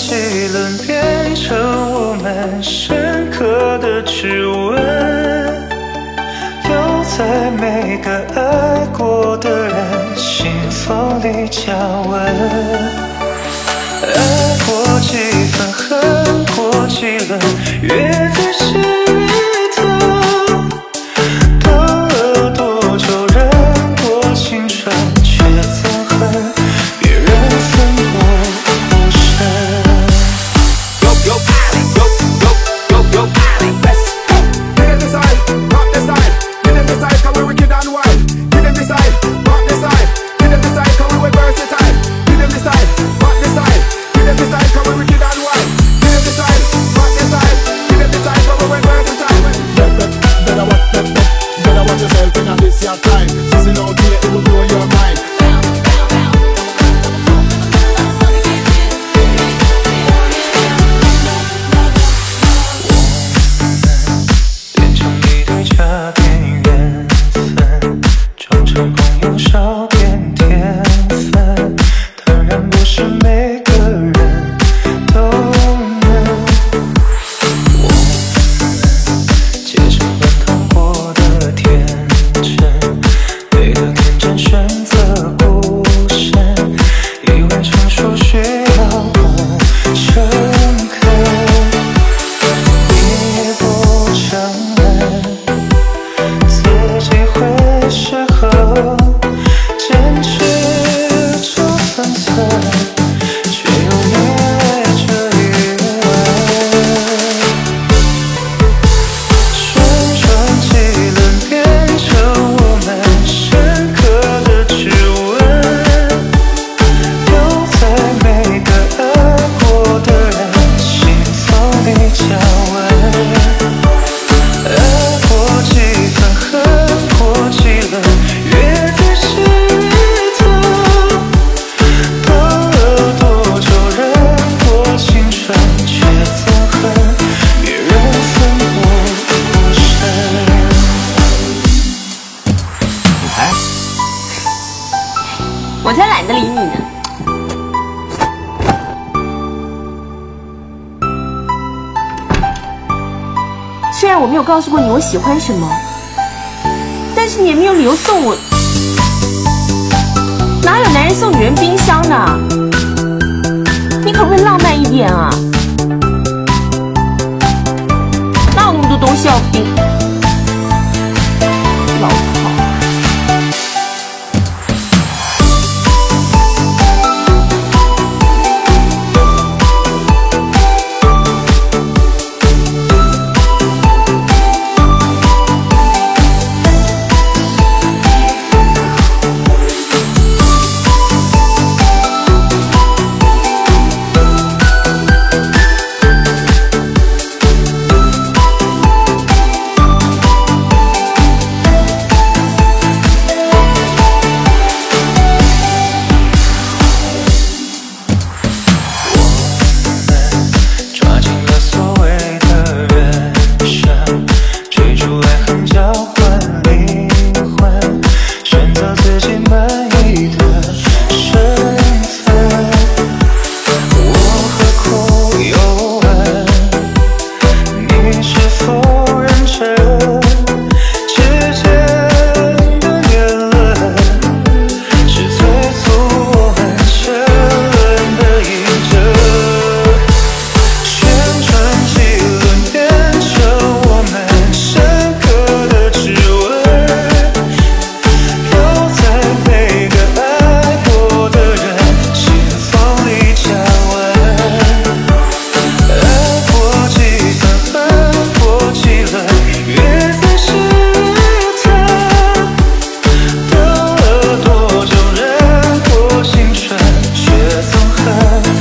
几轮变成我们深刻的指纹留在每个爱过的人心房里加温爱过几番恨过几轮越仔细用手。虽然我没有告诉过你我喜欢什么但是你也没有理由送我哪有男人送女人冰箱的 her